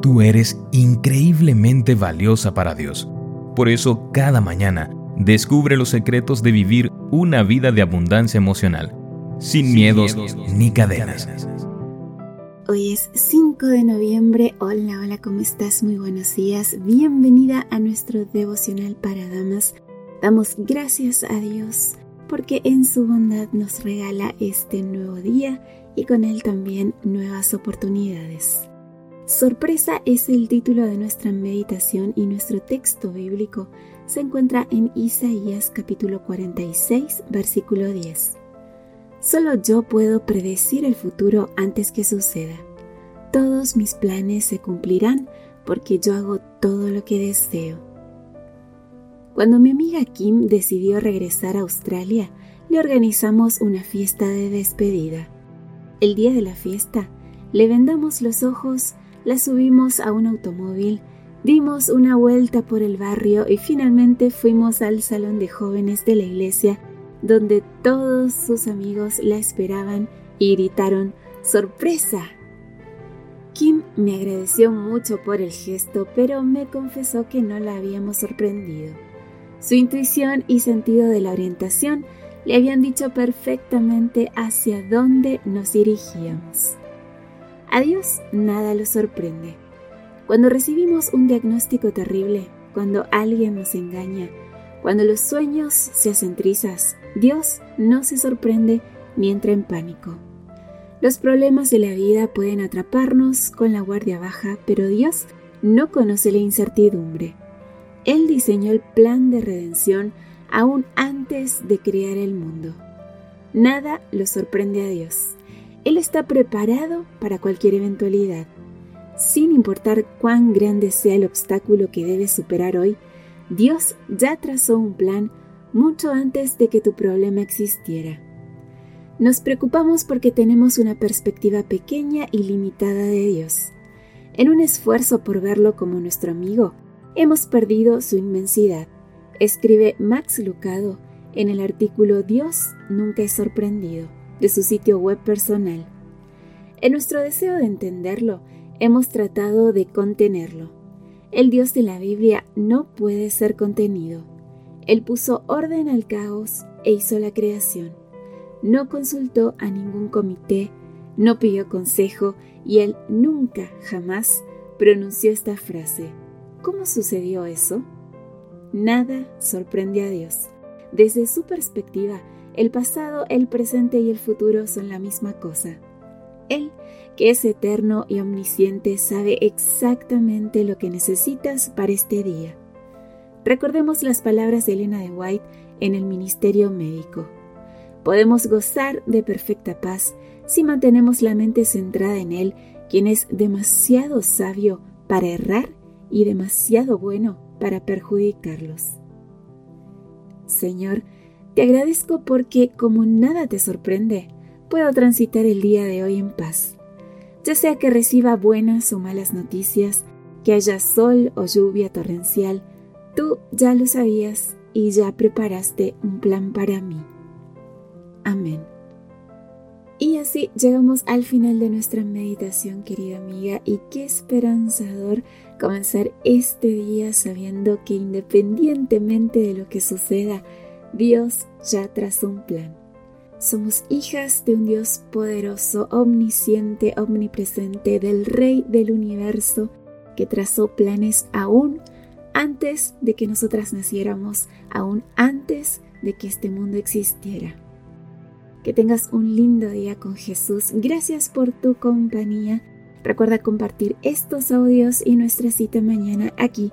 Tú eres increíblemente valiosa para Dios. Por eso, cada mañana, descubre los secretos de vivir una vida de abundancia emocional, sin, miedos, ni cadenas. Hoy es 5 de noviembre. Hola, hola, ¿cómo estás? Muy buenos días. Bienvenida a nuestro devocional para damas. Damos gracias a Dios porque en su bondad nos regala este nuevo día y con él también nuevas oportunidades. Sorpresa es el título de nuestra meditación y nuestro texto bíblico se encuentra en Isaías capítulo 46 versículo 10. Solo yo puedo predecir el futuro antes que suceda. Todos mis planes se cumplirán porque yo hago todo lo que deseo. Cuando mi amiga Kim decidió regresar a Australia, le organizamos una fiesta de despedida. El día de la fiesta, le vendamos los ojos, la subimos a un automóvil, dimos una vuelta por el barrio y finalmente fuimos al salón de jóvenes de la iglesia, donde todos sus amigos la esperaban y gritaron ¡Sorpresa! Kim me agradeció mucho por el gesto, pero me confesó que no la habíamos sorprendido. Su intuición y sentido de la orientación le habían dicho perfectamente hacia dónde nos dirigíamos. A Dios nada lo sorprende. Cuando recibimos un diagnóstico terrible, cuando alguien nos engaña, cuando los sueños se hacen trizas, Dios no se sorprende ni entra en pánico. Los problemas de la vida pueden atraparnos con la guardia baja, pero Dios no conoce la incertidumbre. Él diseñó el plan de redención aún antes de crear el mundo. Nada lo sorprende a Dios. Él está preparado para cualquier eventualidad. Sin importar cuán grande sea el obstáculo que debes superar hoy, Dios ya trazó un plan mucho antes de que tu problema existiera. Nos preocupamos porque tenemos una perspectiva pequeña y limitada de Dios. En un esfuerzo por verlo como nuestro amigo, hemos perdido su inmensidad, escribe Max Lucado en el artículo Dios nunca es sorprendido de su sitio web personal. En nuestro deseo de entenderlo, hemos tratado de contenerlo. El Dios de la Biblia no puede ser contenido. Él puso orden al caos e hizo la creación. No consultó a ningún comité, no pidió consejo y él nunca, jamás pronunció esta frase. ¿Cómo sucedió eso? Nada sorprende a Dios. Desde su perspectiva, el pasado, el presente y el futuro son la misma cosa. Él, que es eterno y omnisciente, sabe exactamente lo que necesitas para este día. Recordemos las palabras de Elena de White en el Ministerio Médico. Podemos gozar de perfecta paz si mantenemos la mente centrada en Él, quien es demasiado sabio para errar y demasiado bueno para perjudicarlos. Señor, te agradezco porque como nada te sorprende, puedo transitar el día de hoy en paz. Ya sea que reciba buenas o malas noticias, que haya sol o lluvia torrencial, tú ya lo sabías y ya preparaste un plan para mí. Amén. Y así llegamos al final de nuestra meditación, querida amiga, y qué esperanzador comenzar este día sabiendo que independientemente de lo que suceda, Dios ya trazó un plan. Somos hijas de un Dios poderoso, omnisciente, omnipresente, del Rey del universo, que trazó planes aún antes de que nosotras naciéramos, aún antes de que este mundo existiera. Que tengas un lindo día con Jesús. Gracias por tu compañía. Recuerda compartir estos audios y nuestra cita mañana aquí